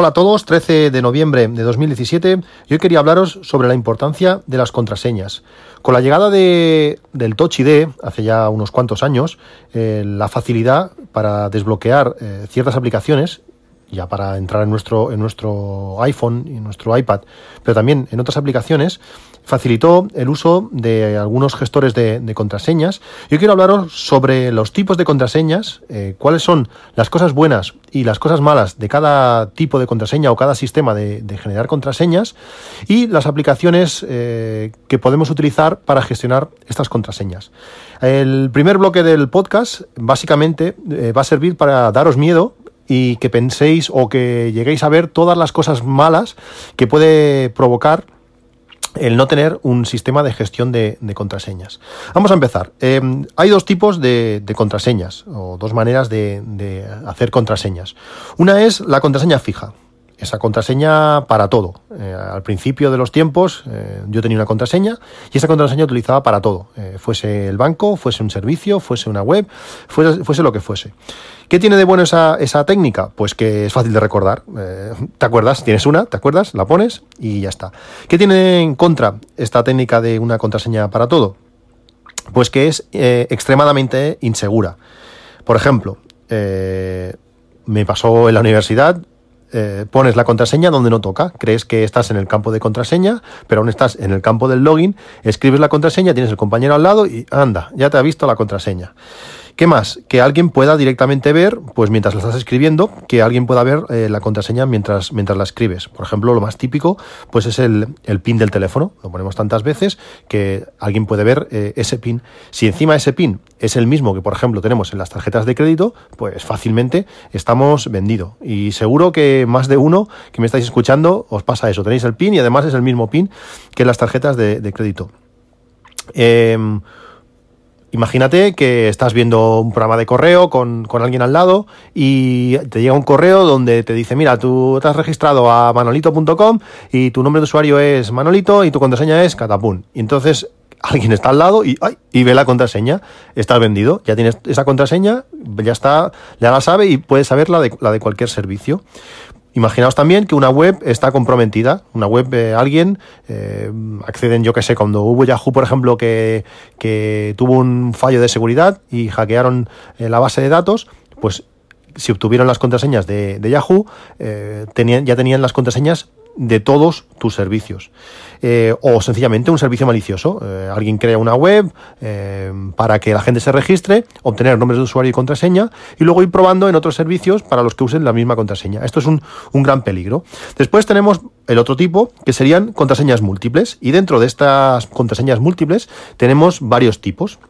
Hola a todos, 13 de noviembre de 2017 y hoy quería hablaros sobre la importancia de las contraseñas. Con la llegada de, del Touch ID, hace ya unos cuantos años, eh, la facilidad para desbloquear eh, ciertas aplicaciones ya para entrar en nuestro, en nuestro iPhone y en nuestro iPad, pero también en otras aplicaciones, facilitó el uso de algunos gestores de, contraseñas. Yo quiero hablaros sobre los tipos de contraseñas, eh, cuáles son las cosas buenas y las cosas malas de cada tipo de contraseña o cada sistema de, generar contraseñas y las aplicaciones eh, que podemos utilizar para gestionar estas contraseñas. El primer bloque del podcast básicamente eh, va a servir para daros miedo y que penséis o que lleguéis a ver todas las cosas malas que puede provocar el no tener un sistema de gestión de, contraseñas. Vamos a empezar. Em, hay dos tipos de, contraseñas o dos maneras de hacer contraseñas. Una es la contraseña fija esa contraseña para todo. Eh, al principio de los tiempos eh, yo tenía una contraseña y esa contraseña utilizaba para todo. Eh, fuese el banco, fuese un servicio, fuese una web, fuese, lo que fuese. ¿Qué tiene de bueno esa, esa técnica? Pues que es fácil de recordar. ¿Te acuerdas? Tienes una, ¿te acuerdas? La pones y ya está. ¿Qué tiene en contra esta técnica de una contraseña para todo? Pues que es extremadamente insegura. Por ejemplo, me pasó en la universidad, eh, pones la contraseña donde no toca. Crees que estás en el campo de contraseña, pero aún estás en el campo del login, escribes la contraseña, tienes el compañero al lado y anda, ya te ha visto la contraseña. ¿Qué más? Que alguien pueda directamente ver, pues mientras la estás escribiendo, que alguien pueda ver eh, la contraseña mientras, mientras la escribes. Por ejemplo, lo más típico, pues es el, pin del teléfono. Lo ponemos tantas veces que alguien puede ver eh, ese pin. Si encima ese pin es el mismo que, por ejemplo, tenemos en las tarjetas de crédito, pues fácilmente estamos vendido. Y seguro que más de uno que me estáis escuchando os pasa eso. Tenéis el pin y además es el mismo pin que las tarjetas de, de crédito. Eh, Imagínate que estás viendo un programa de correo con, alguien al lado y te llega un correo donde te dice, mira, tú te has registrado a manolito.com y tu nombre de usuario es Manolito y tu contraseña es Catapún. Y entonces alguien está al lado y, y ve la contraseña, estás vendido, ya tienes esa contraseña, ya está, ya la sabe y puedes saber la de, la de cualquier servicio. Imaginaos también que una web está comprometida, una web de alguien, eh, acceden, yo que sé, cuando hubo Yahoo, por ejemplo, que, tuvo un fallo de seguridad y hackearon eh, la base de datos, pues si obtuvieron las contraseñas de, Yahoo, eh, tenían, ya tenían las contraseñas de todos tus servicios. Eh, o sencillamente un servicio malicioso. Eh, alguien crea una web eh, para que la gente se registre, obtener nombres de usuario y contraseña y luego ir probando en otros servicios para los que usen la misma contraseña. Esto es un, un gran peligro. Después tenemos el otro tipo que serían contraseñas múltiples y dentro de estas contraseñas múltiples tenemos varios tipos.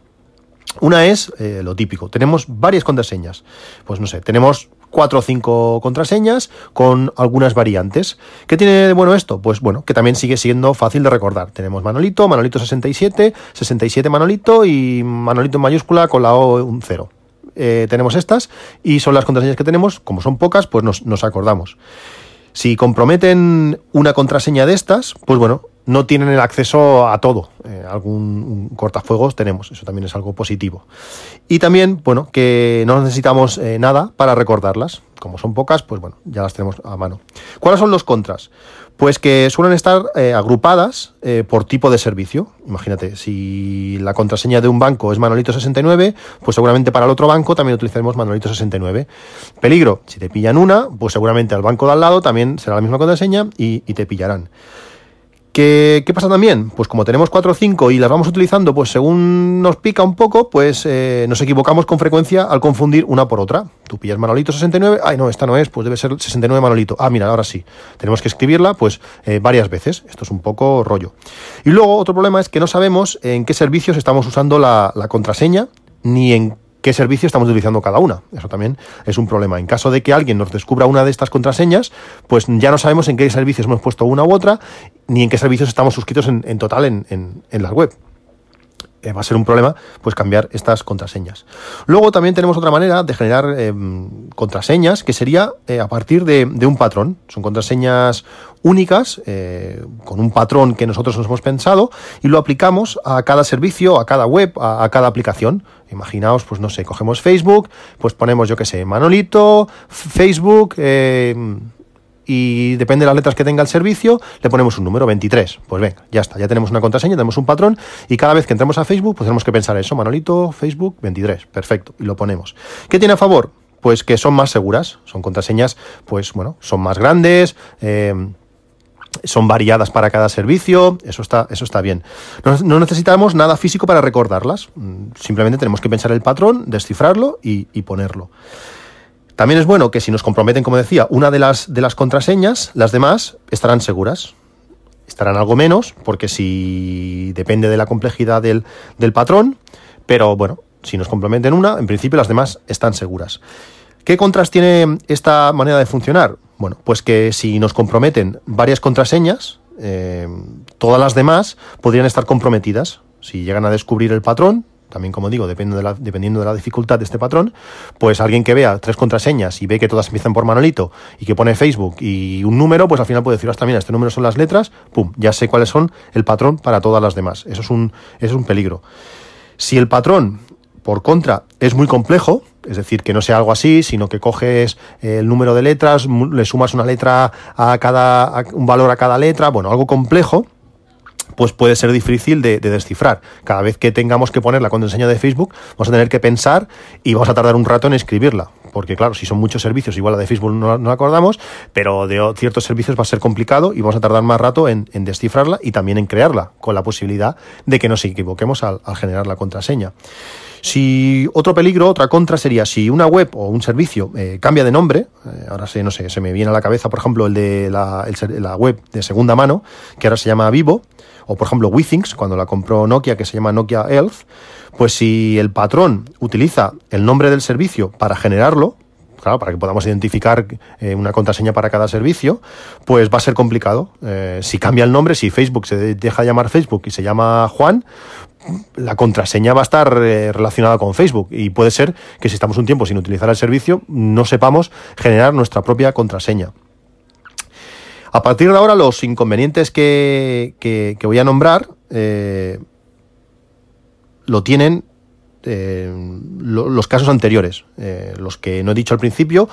Una es lo típico, tenemos varias contraseñas. Pues no sé, tenemos cuatro o cinco contraseñas con algunas variantes. ¿Qué tiene de bueno esto? Pues bueno, que también sigue siendo fácil de recordar. Tenemos Manolito, Manolito 67, 67 Manolito y Manolito en mayúscula con la O un 0. Eh, tenemos estas y son las contraseñas que tenemos. Como son pocas, pues nos acordamos. Si comprometen una contraseña de estas, pues bueno, no tienen el acceso a todo. Eh, algún cortafuegos tenemos, eso también es algo positivo. Y también, bueno, que no necesitamos eh, nada para recordarlas. Como son pocas, pues bueno, ya las tenemos a mano. ¿Cuáles son los contras? Pues que suelen estar eh, agrupadas por tipo de servicio. Imagínate, si la contraseña de un banco es Manolito69, pues seguramente para el otro banco también utilizaremos Manolito69. Peligro, si te pillan una, pues seguramente al banco de al lado también será la misma contraseña y te pillarán. ¿Qué, pasa también? Pues como tenemos 4 o 5 y las vamos utilizando, pues según nos pica un poco, pues eh, nos equivocamos con frecuencia al confundir una por otra. Tú pillas Manolito 69, ay no, esta no es, pues debe ser 69 Manolito. Ah, mira, ahora sí. Tenemos que escribirla pues eh, varias veces. Esto es un poco rollo. Y luego otro problema es que no sabemos en qué servicios estamos usando la, la contraseña, ni en qué servicio estamos utilizando cada una. Eso también es un problema. En caso de que alguien nos descubra una de estas contraseñas, pues ya no sabemos en qué servicios hemos puesto una u otra, ni en qué servicios estamos suscritos en, total en, en, la web. Eh, va a ser un problema pues cambiar estas contraseñas. Luego también tenemos otra manera de generar eh, contraseñas que sería eh, a partir de, un patrón. Son contraseñas únicas con un patrón que nosotros nos hemos pensado y lo aplicamos a cada servicio, a cada web, a, a cada aplicación. Imaginaos, pues no sé, cogemos Facebook, pues ponemos yo que sé, Manolito, Facebook y depende de las letras que tenga el servicio, le ponemos un número 23. Pues venga, ya está, ya tenemos una contraseña, tenemos un patrón y cada vez que entremos a Facebook, pues tenemos que pensar eso, Manolito, Facebook 23, perfecto, y lo ponemos. ¿Qué tiene a favor? Pues que son más seguras, son contraseñas, pues bueno, son más grandes, eh, son variadas para cada servicio, eso está, eso está bien. No, necesitamos nada físico para recordarlas, mm, simplemente tenemos que pensar el patrón, descifrarlo y ponerlo. También es bueno que si nos comprometen, como decía, una de las, de las contraseñas, las demás estarán seguras. Estarán algo menos, porque si depende de la complejidad del, patrón, pero bueno, si nos comprometen una, en principio las demás están seguras. ¿Qué contras tiene esta manera de funcionar? Bueno, pues que si nos comprometen varias contraseñas, eh, todas las demás podrían estar comprometidas. Si llegan a descubrir el patrón, también como digo, depende de la, dependiendo de la dificultad de este patrón, pues alguien que vea tres contraseñas y ve que todas empiezan por Manolito y que pone Facebook y un número, pues al final puede decir, hasta mira, este número son las letras, pum, ya sé cuáles son el patrón para todas las demás. Eso es un, es un peligro. Si el patrón, por contra, es muy complejo, es decir, que no sea algo así, sino que coges el número de letras, le sumas una letra a cada, un valor a cada letra, bueno, algo complejo, pues puede ser difícil de, descifrar. Cada vez que tengamos que poner la contraseña de Facebook, vamos a tener que pensar y vamos a tardar un rato en escribirla. Porque claro, si son muchos servicios, igual la de Facebook no, no acordamos, pero de ciertos servicios va a ser complicado y vamos a tardar más rato en, descifrarla y también en crearla, con la posibilidad de que nos equivoquemos al, generar la contraseña. Si otro peligro, otra contra sería si una web o un servicio eh, cambia de nombre, eh, ahora sé, no sé, se me viene a la cabeza, por ejemplo, el de la web de segunda mano, que ahora se llama Vivo, o por ejemplo WeThings, cuando la compró Nokia, que se llama Nokia Health, pues si el patrón utiliza el nombre del servicio para generarlo, claro, para que podamos identificar eh, una contraseña para cada servicio, pues va a ser complicado. Eh, si cambia el nombre, si Facebook se deja de llamar Facebook y se llama Juan, la contraseña va a estar eh, relacionada con Facebook y puede ser que si estamos un tiempo sin utilizar el servicio no sepamos generar nuestra propia contraseña. A partir de ahora, los inconvenientes que, voy a nombrar eh, lo tienen eh, los casos anteriores. Eh, los que no he dicho al principio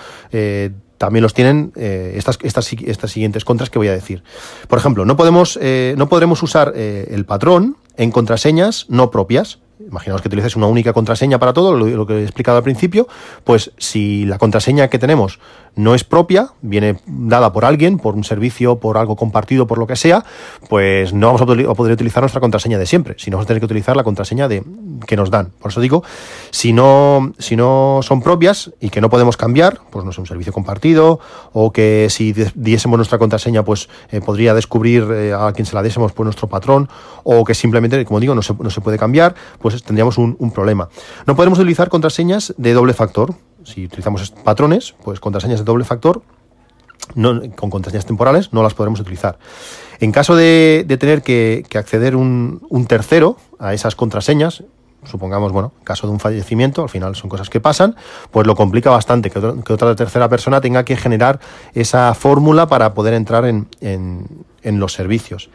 también los tienen estas, estas, estas, siguientes contras que voy a decir. Por ejemplo, no, podemos, no podremos usar el patrón en contraseñas no propias. Imaginaos que utilices una única contraseña para todo, lo, que he explicado al principio, pues si la contraseña que tenemos no es propia, viene dada por alguien, por un servicio, por algo compartido, por lo que sea, pues no vamos a poder utilizar nuestra contraseña de siempre, sino vamos a tener que utilizar la contraseña de, que nos dan. Por eso digo, si no, si no son propias y que no podemos cambiar, pues no es un servicio compartido, o que si diésemos nuestra contraseña, pues eh, podría descubrir eh, a quien se la diésemos por nuestro patrón, o que simplemente, como digo, no se, no se puede cambiar, pues tendríamos un, un problema. No podemos utilizar contraseñas de doble factor si utilizamos patrones, pues contraseñas de doble factor, con contraseñas temporales, no las podremos utilizar. En caso de, tener que, acceder un, tercero a esas contraseñas, supongamos, bueno, en caso de un fallecimiento, al final son cosas que pasan, pues lo complica bastante que, otra tercera persona tenga que generar esa fórmula para poder entrar en, en los servicios.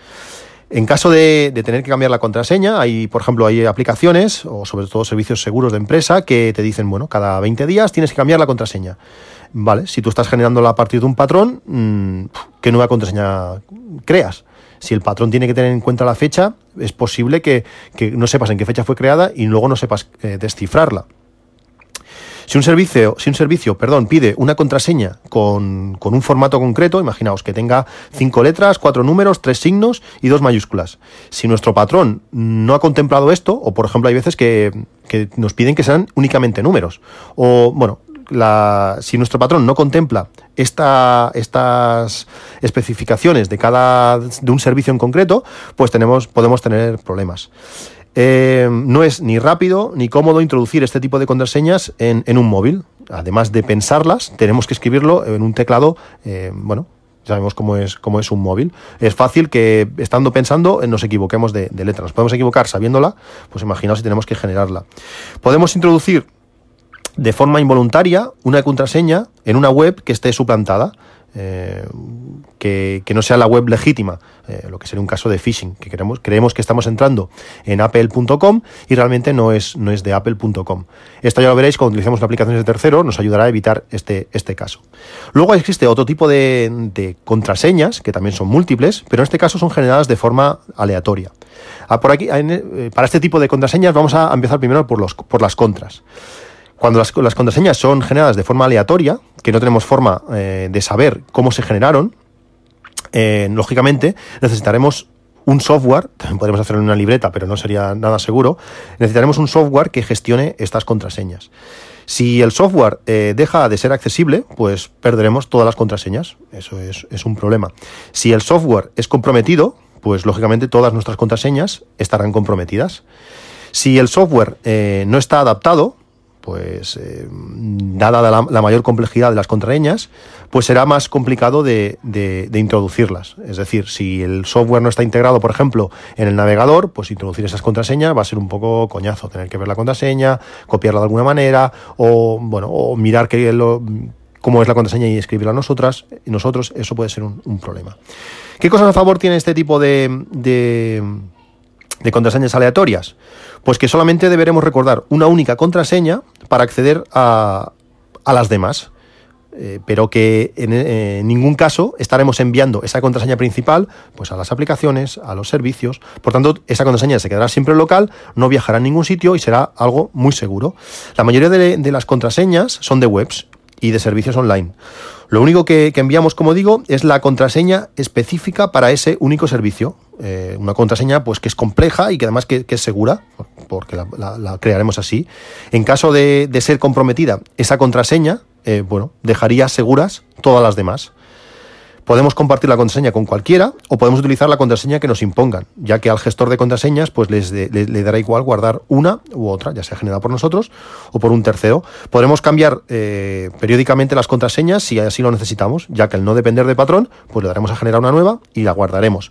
En caso de, tener que cambiar la contraseña, hay, por ejemplo, hay aplicaciones o sobre todo servicios seguros de empresa que te dicen, bueno, cada 20 días tienes que cambiar la contraseña. Vale, si tú estás generándola a partir de un patrón, mm, ¿qué nueva contraseña creas? Si el patrón tiene que tener en cuenta la fecha, es posible que, no sepas en qué fecha fue creada y luego no sepas eh, descifrarla. Si un servicio, si un servicio perdón, pide una contraseña con, un formato concreto, imaginaos que tenga cinco letras, cuatro números, tres signos y dos mayúsculas. Si nuestro patrón no ha contemplado esto, o por ejemplo hay veces que, nos piden que sean únicamente números, o bueno, si nuestro patrón no contempla esta, estas especificaciones de cada de un servicio en concreto, pues tenemos, podemos tener problemas. Eh, no es ni rápido ni cómodo introducir este tipo de contraseñas en, un móvil. Además de pensarlas, tenemos que escribirlo en un teclado, eh, bueno, sabemos cómo es, cómo es un móvil. Es fácil que, estando pensando, nos equivoquemos de, de letra. Nos podemos equivocar sabiéndola, pues imaginaos si tenemos que generarla. Podemos introducir de forma involuntaria una contraseña en una web que esté suplantada. Eh, que, no sea la web legítima, eh, lo que sería un caso de phishing, que creemos que estamos entrando en apple.com y realmente no es, no es de apple.com. Esto ya lo veréis cuando utilicemos aplicaciones de tercero, nos ayudará a evitar este, este caso. Luego existe otro tipo de, contraseñas, que también son múltiples, pero en este caso son generadas de forma aleatoria. Ah, por aquí, eh, para este tipo de contraseñas vamos a empezar primero por las contras. Cuando las, contraseñas son generadas de forma aleatoria, que no tenemos forma eh, de saber cómo se generaron, eh, lógicamente necesitaremos un software, también podemos hacerlo en una libreta, pero no sería nada seguro, necesitaremos un software que gestione estas contraseñas. Si el software eh, deja de ser accesible, pues perderemos todas las contraseñas. Eso es, un problema. Si el software es comprometido, pues lógicamente todas nuestras contraseñas estarán comprometidas. Si el software no está adaptado, pues eh, dada la, mayor complejidad de las contraseñas, pues será más complicado de, introducirlas. Es decir, si el software no está integrado, por ejemplo, en el navegador, pues introducir esas contraseñas va a ser un poco coñazo, tener que ver la contraseña, copiarla de alguna manera, o bueno, o mirar que cómo es la contraseña y escribirla nosotras, nosotros, eso puede ser un, problema. ¿Qué cosas a favor tiene este tipo de, de contraseñas aleatorias? Pues que solamente deberemos recordar una única contraseña para acceder a, las demás. Eh, pero que en, ningún caso estaremos enviando esa contraseña principal pues a las aplicaciones, a los servicios. Por tanto, esa contraseña se quedará siempre local, no viajará a ningún sitio y será algo muy seguro. La mayoría de las contraseñas son de webs y de servicios online. Lo único que, enviamos, como digo, es la contraseña específica para ese único servicio. Eh, una contraseña pues que es compleja y que además que, es segura, porque la, crearemos así. En caso de, ser comprometida esa contraseña, eh, bueno, dejaría seguras todas las demás. Podemos compartir la contraseña con cualquiera o podemos utilizar la contraseña que nos impongan, ya que al gestor de contraseñas pues les le, dará igual guardar una u otra, ya sea generada por nosotros o por un tercero. Podremos cambiar eh, periódicamente las contraseñas si así lo necesitamos, ya que al no depender de patrón, pues le daremos a generar una nueva y la guardaremos.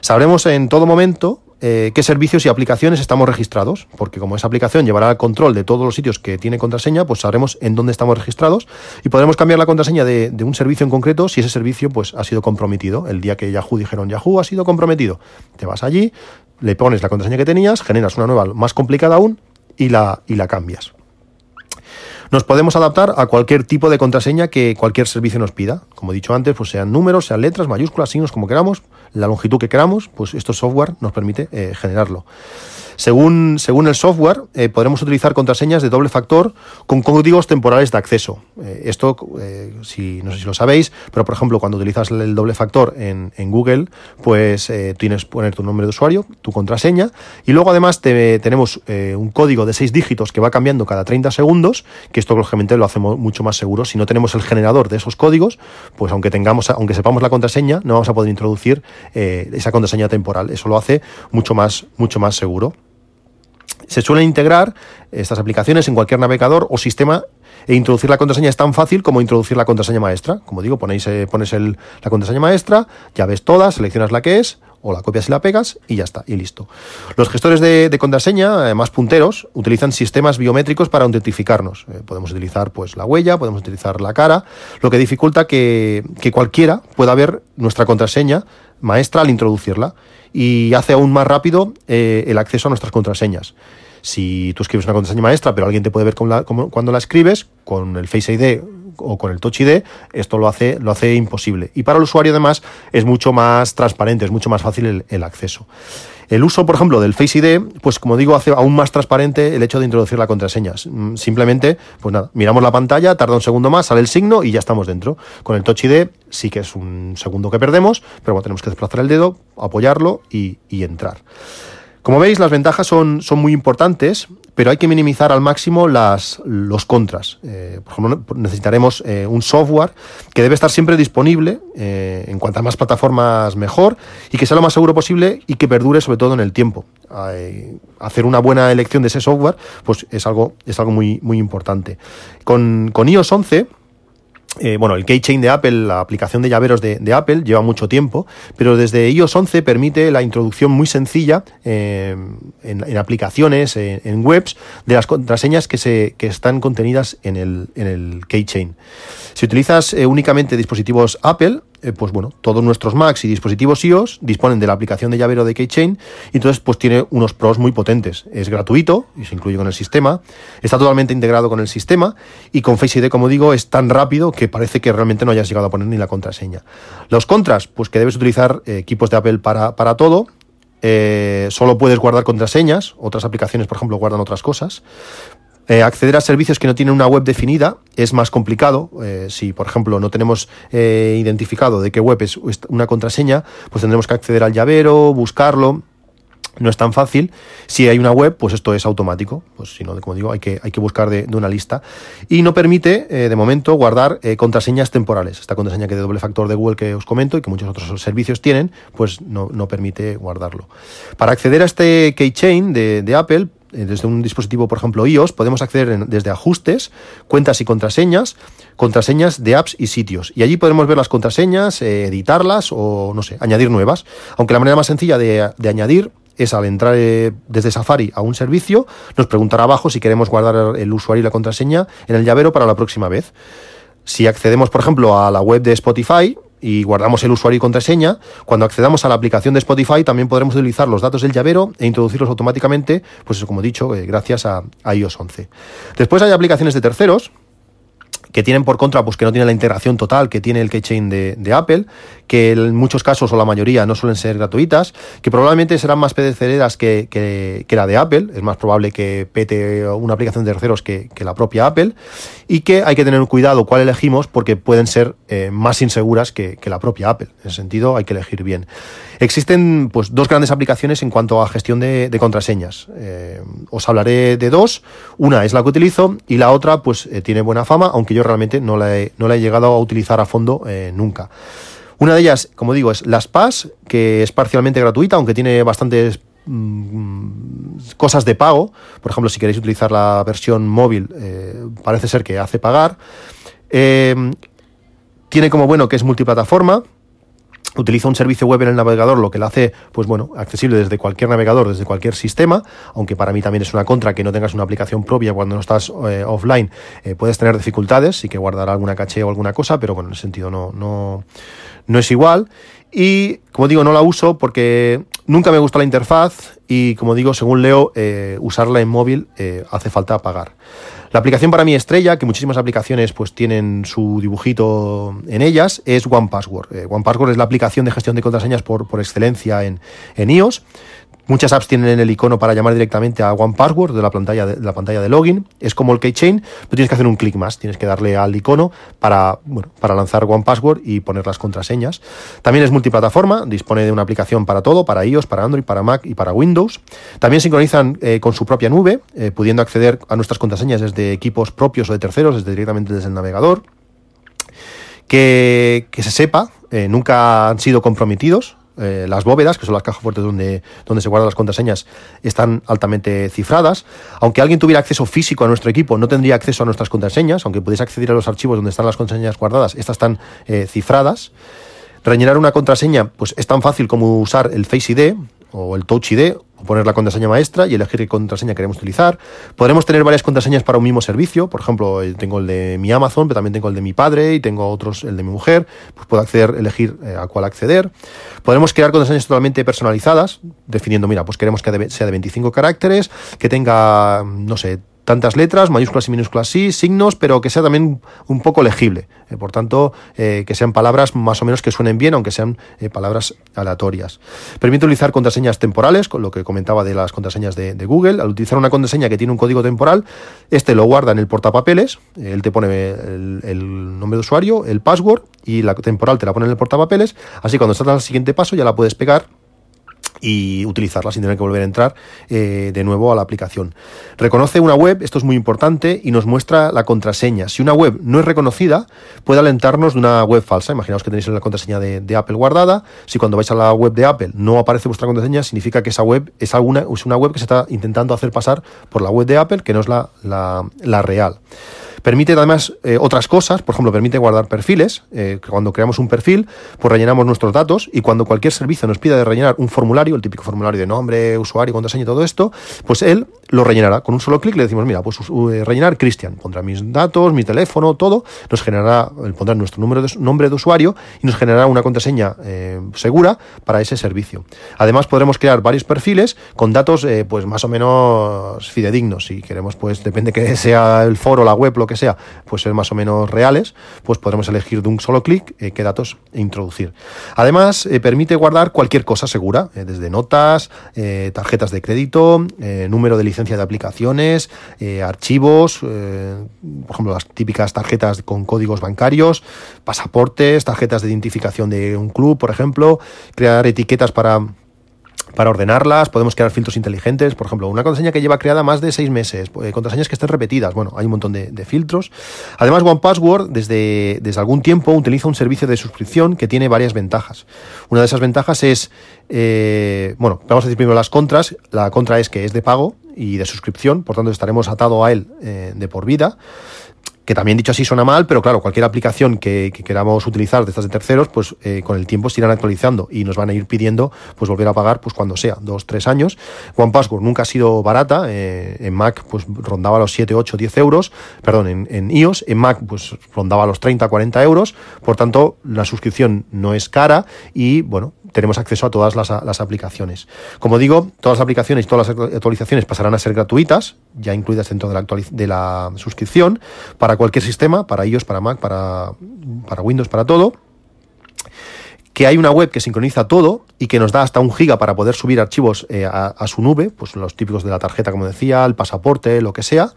Sabremos en todo momento eh, qué servicios y aplicaciones estamos registrados, porque como esa aplicación llevará el control de todos los sitios que tiene contraseña, pues sabremos en dónde estamos registrados y podremos cambiar la contraseña de, un servicio en concreto si ese servicio pues, ha sido comprometido. El día que Yahoo dijeron Yahoo ha sido comprometido, te vas allí, le pones la contraseña que tenías, generas una nueva más complicada aún y la, y la cambias. Nos podemos adaptar a cualquier tipo de contraseña que cualquier servicio nos pida. Como he dicho antes, pues sean números, sean letras, mayúsculas, signos, como queramos, la longitud que queramos, pues esto software nos permite eh, generarlo. Según, según el software, eh, podremos utilizar contraseñas de doble factor con códigos temporales de acceso. Eh, esto, si, no sé si lo sabéis, pero por ejemplo, cuando utilizas el doble factor en, Google, pues tienes que poner tu nombre de usuario, tu contraseña, y luego además tenemos un código de seis dígitos que va cambiando cada 30 segundos, que esto lógicamente lo hacemos mucho más seguro. Si no tenemos el generador de esos códigos, pues aunque tengamos, aunque sepamos la contraseña, no vamos a poder introducir esa contraseña temporal. Eso lo hace mucho más, mucho más seguro. Se suelen integrar estas aplicaciones en cualquier navegador o sistema e introducir la contraseña es tan fácil como introducir la contraseña maestra. Como digo, ponéis, eh, pones la contraseña maestra, ya ves todas, seleccionas la que es, o la copias y la pegas y ya está, y listo. Los gestores de, contraseña, eh, más punteros, utilizan sistemas biométricos para autentificarnos. Eh, podemos utilizar pues la huella, podemos utilizar la cara, lo que dificulta que, que cualquiera pueda ver nuestra contraseña maestra al introducirla y hace aún más rápido eh, el acceso a nuestras contraseñas. Si tú escribes una contraseña maestra, pero alguien te puede ver cuando la escribes, con el Face ID o con el Touch ID, esto lo hace, lo hace imposible. Y para el usuario, además, es mucho más transparente, es mucho más fácil el acceso. El uso, por ejemplo, del Face ID, pues como digo, hace aún más transparente el hecho de introducir la contraseña. Mm, simplemente, pues nada, miramos la pantalla, tarda un segundo más, sale el signo y ya estamos dentro. Con el Touch ID sí que es un segundo que perdemos, pero bueno, tenemos que desplazar el dedo, apoyarlo y, y entrar. Como veis, las ventajas son, son muy importantes, pero hay que minimizar al máximo las, los contras. Eh, por ejemplo, necesitaremos eh, un software que debe estar siempre disponible, eh, en cuantas más plataformas mejor, y que sea lo más seguro posible y que perdure sobre todo en el tiempo. hacer una buena elección de ese software pues es algo, es algo muy, muy importante. Con, con iOS 11 eh, bueno, el Keychain de Apple, la aplicación de llaveros de, Apple, lleva mucho tiempo, pero desde iOS 11 permite la introducción muy sencilla eh, en, aplicaciones, en, webs, de las contraseñas que, se, que están contenidas en el, en el Keychain. Si utilizas eh, únicamente dispositivos Apple, eh, pues bueno, todos nuestros Macs y dispositivos iOS disponen de la aplicación de llavero de Keychain y entonces pues tiene unos pros muy potentes. Es gratuito y se incluye con el sistema, está totalmente integrado con el sistema y con Face ID, como digo, es tan rápido que parece que realmente no hayas llegado a poner ni la contraseña. Los contras, pues que debes utilizar eh, equipos de Apple para, para todo, solo puedes guardar contraseñas, otras aplicaciones, por ejemplo, guardan otras cosas. Eh, acceder a servicios que no tienen una web definida es más complicado. Eh, si, por ejemplo, no tenemos eh, identificado de qué web es una contraseña, pues tendremos que acceder al llavero, buscarlo. No es tan fácil. Si hay una web, pues esto es automático. Pues si no, como digo, hay que, hay que buscar de, una lista. Y no permite, de momento, guardar contraseñas temporales. Esta contraseña que de doble factor de Google que os comento y que muchos otros servicios tienen, pues no, no permite guardarlo. Para acceder a este keychain de, de Apple, eh, desde un dispositivo, por ejemplo, iOS, podemos acceder desde ajustes, cuentas y contraseñas, contraseñas de apps y sitios. Y allí podemos ver las contraseñas, eh, editarlas o, no sé, añadir nuevas. Aunque la manera más sencilla de, añadir es al entrar eh, desde Safari a un servicio, nos preguntará abajo si queremos guardar el usuario y la contraseña en el llavero para la próxima vez. Si accedemos, por ejemplo, a la web de Spotify, y guardamos el usuario y contraseña, cuando accedamos a la aplicación de Spotify también podremos utilizar los datos del llavero e introducirlos automáticamente, pues como he dicho, eh, gracias a, a iOS 11. Después hay aplicaciones de terceros que tienen por contra, pues que no tienen la integración total que tiene el keychain de, Apple, que en muchos casos o la mayoría no suelen ser gratuitas, que probablemente serán más pedeceras que, que, que, la de Apple, es más probable que pete una aplicación de terceros que, que, la propia Apple, y que hay que tener cuidado cuál elegimos porque pueden ser eh, más inseguras que, la propia Apple. En ese sentido hay que elegir bien. Existen pues dos grandes aplicaciones en cuanto a gestión de, de contraseñas. Eh, os hablaré de dos. Una es la que utilizo y la otra pues eh, tiene buena fama, aunque yo realmente no la he, no la he llegado a utilizar a fondo eh, nunca. Una de ellas, como digo, es Las Paz, que es parcialmente gratuita, aunque tiene bastantes mm, cosas de pago. Por ejemplo, si queréis utilizar la versión móvil, eh, parece ser que hace pagar. Eh, tiene como bueno que es multiplataforma utiliza un servicio web en el navegador, lo que le hace, pues bueno, accesible desde cualquier navegador, desde cualquier sistema, aunque para mí también es una contra que no tengas una aplicación propia cuando no estás eh, offline, eh, puedes tener dificultades, sí que guardar alguna caché o alguna cosa, pero bueno, en ese sentido no, no, no es igual. Y como digo, no la uso porque nunca me gusta la interfaz y como digo, según leo, eh, usarla en móvil hace falta pagar. La aplicación para mí estrella, que muchísimas aplicaciones pues tienen su dibujito en ellas, es OnePassword. Eh, OnePassword es la aplicación de gestión de contraseñas por, por excelencia en, en iOS. Muchas apps tienen el icono para llamar directamente a OnePassword de la pantalla de, la pantalla de login. Es como el Keychain, pero tienes que hacer un clic más. Tienes que darle al icono para, bueno, para lanzar OnePassword y poner las contraseñas. También es multiplataforma, dispone de una aplicación para todo, para iOS, para Android, para Mac y para Windows. También sincronizan eh, con su propia nube, eh, pudiendo acceder a nuestras contraseñas desde equipos propios o de terceros, desde directamente desde el navegador. Que, que se sepa, eh, nunca han sido comprometidos eh, las bóvedas, que son las cajas fuertes donde, donde se guardan las contraseñas, están altamente cifradas. Aunque alguien tuviera acceso físico a nuestro equipo, no tendría acceso a nuestras contraseñas, aunque pudiese acceder a los archivos donde están las contraseñas guardadas, estas están eh, cifradas. Rellenar una contraseña, pues es tan fácil como usar el Face ID o el Touch ID poner la contraseña maestra y elegir qué contraseña queremos utilizar. Podremos tener varias contraseñas para un mismo servicio. Por ejemplo, eh, tengo el de mi Amazon, pero también tengo el de mi padre y tengo otros, el de mi mujer. Pues puedo acceder, elegir eh, a cuál acceder. Podremos crear contraseñas totalmente personalizadas, definiendo, mira, pues queremos que sea de 25 caracteres, que tenga, no sé, tantas letras, mayúsculas y minúsculas sí, signos, pero que sea también un poco legible. Eh, por tanto, eh, que sean palabras más o menos que suenen bien, aunque sean eh, palabras aleatorias. Permite utilizar contraseñas temporales, con lo que comentaba de las contraseñas de, Google. Al utilizar una contraseña que tiene un código temporal, este lo guarda en el portapapeles, él te pone el, el nombre de usuario, el password, y la temporal te la pone en el portapapeles, así cuando estás al siguiente paso ya la puedes pegar y utilizarla sin tener que volver a entrar eh, de nuevo a la aplicación. Reconoce una web, esto es muy importante, y nos muestra la contraseña. Si una web no es reconocida, puede alentarnos de una web falsa. Imaginaos que tenéis la contraseña de, Apple guardada. Si cuando vais a la web de Apple no aparece vuestra contraseña, significa que esa web es, alguna, es una web que se está intentando hacer pasar por la web de Apple, que no es la, la, la real. Permite además eh, otras cosas, por ejemplo, permite guardar perfiles. Eh, cuando creamos un perfil, pues rellenamos nuestros datos y cuando cualquier servicio nos pida de rellenar un formulario, el típico formulario de nombre, usuario, contraseña y todo esto, pues él lo rellenará. Con un solo clic le decimos, mira, pues rellenar Cristian, pondrá mis datos, mi teléfono, todo, nos generará, pondrá nuestro número de, nombre de usuario y nos generará una contraseña segura para ese servicio. Además, podremos crear varios perfiles con datos pues más o menos fidedignos. Si queremos, pues depende que sea el foro, la web, lo que sea, pues ser más o menos reales, pues podremos elegir de un solo clic eh, qué datos introducir. Además, eh, permite guardar cualquier cosa segura, eh, desde notas, tarjetas de crédito, número de licencia de aplicaciones, archivos, por ejemplo, las típicas tarjetas con códigos bancarios, pasaportes, tarjetas de identificación de un club, por ejemplo, crear etiquetas para para ordenarlas, podemos crear filtros inteligentes, por ejemplo, una contraseña que lleva creada más de seis meses, eh, contraseñas que estén repetidas, bueno, hay un montón de, filtros. Además, OnePassword desde, desde algún tiempo utiliza un servicio de suscripción que tiene varias ventajas. Una de esas ventajas es, eh, bueno, vamos a decir primero las contras. La contra es que es de pago y de suscripción, por tanto estaremos atado a él eh, de por vida que también dicho así suena mal, pero claro, cualquier aplicación que, queramos utilizar de estas de terceros, pues eh, con el tiempo se irán actualizando y nos van a ir pidiendo pues volver a pagar pues cuando sea, dos, tres años. One Password nunca ha sido barata, eh, en Mac pues rondaba los 7, 8, 10 euros, perdón, en, en, iOS, en Mac pues rondaba los 30, 40 euros, por tanto la suscripción no es cara y bueno, tenemos acceso a todas las, aplicaciones. Como digo, todas las aplicaciones y todas las actualizaciones pasarán a ser gratuitas, ya incluidas dentro de la, de la suscripción, para cualquier sistema, para iOS, para Mac, para, para Windows, para todo que hay una web que sincroniza todo y que nos da hasta un giga para poder subir archivos eh, a, su nube, pues los típicos de la tarjeta, como decía, el pasaporte, lo que sea.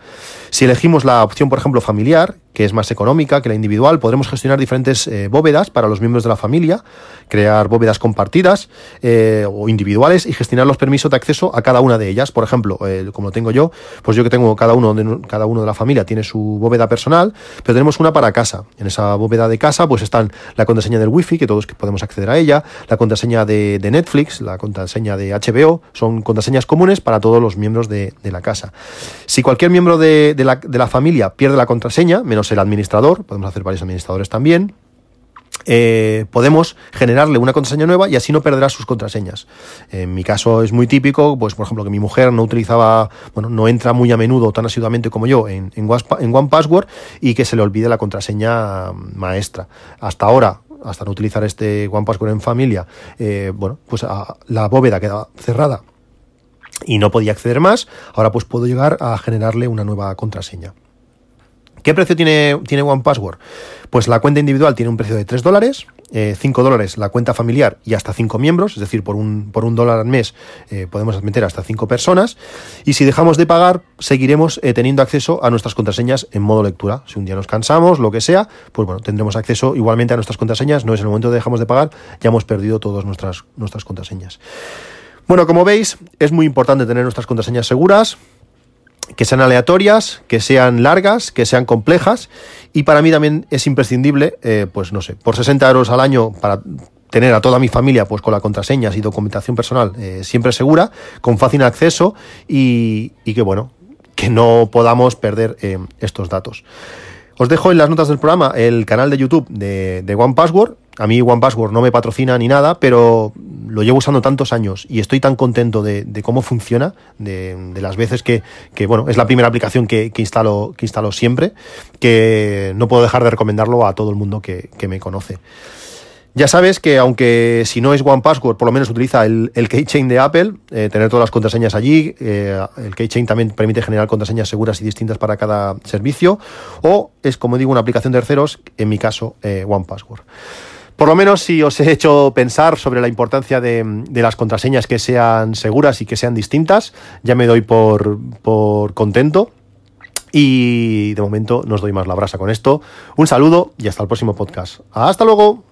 Si elegimos la opción, por ejemplo, familiar, que es más económica que la individual, podremos gestionar diferentes eh, bóvedas para los miembros de la familia, crear bóvedas compartidas eh, o individuales y gestionar los permisos de acceso a cada una de ellas. Por ejemplo, como lo tengo yo, pues yo que tengo cada uno, de, cada uno de la familia tiene su bóveda personal, pero tenemos una para casa. En esa bóveda de casa, pues están la contraseña del wifi, que todos podemos acceder a ella, la contraseña de, Netflix, la contraseña de HBO, son contraseñas comunes para todos los miembros de, la casa. Si cualquier miembro de, la, de la familia pierde la contraseña, menos el administrador, podemos hacer varios administradores también, eh, podemos generarle una contraseña nueva y así no perderá sus contraseñas. En mi caso es muy típico, pues por ejemplo que mi mujer no utilizaba, bueno, no entra muy a menudo tan asiduamente como yo en, en, en OnePassword y que se le olvide la contraseña maestra. Hasta ahora hasta no utilizar este One Password en familia, eh, bueno, pues la bóveda queda cerrada y no podía acceder más, ahora pues puedo llegar a generarle una nueva contraseña. ¿Qué precio tiene, tiene One? Pues la cuenta individual tiene un precio de 3 dólares, 5 eh, dólares la cuenta familiar y hasta 5 miembros, es decir, por un, por un dólar al mes eh, podemos admitir hasta 5 personas. Y si dejamos de pagar, seguiremos eh, teniendo acceso a nuestras contraseñas en modo lectura. Si un día nos cansamos, lo que sea, pues bueno, tendremos acceso igualmente a nuestras contraseñas. No es el momento de dejamos de pagar, ya hemos perdido todas nuestras, nuestras contraseñas. Bueno, como veis, es muy importante tener nuestras contraseñas seguras que sean aleatorias, que sean largas, que sean complejas y para mí también es imprescindible, eh, pues no sé, por 60 euros al año para tener a toda mi familia pues con las contraseñas y documentación personal eh, siempre segura, con fácil acceso y, que bueno, que no podamos perder eh, estos datos. Os dejo en las notas del programa el canal de YouTube de, de One Password. A mí One Password no me patrocina ni nada, pero lo llevo usando tantos años y estoy tan contento de, cómo funciona, de, las veces que, bueno, es la primera aplicación que, instalo, que instalo siempre, que no puedo dejar de recomendarlo a todo el mundo que, me conoce. Ya sabes que aunque si no es One Password, por lo menos utiliza el, el keychain de Apple, eh, tener todas las contraseñas allí. Eh, el keychain también permite generar contraseñas seguras y distintas para cada servicio. O es, como digo, una aplicación de terceros, en mi caso, eh, One Password. Por lo menos si os he hecho pensar sobre la importancia de, de, las contraseñas que sean seguras y que sean distintas, ya me doy por, por contento. Y de momento no os doy más la brasa con esto. Un saludo y hasta el próximo podcast. Hasta luego.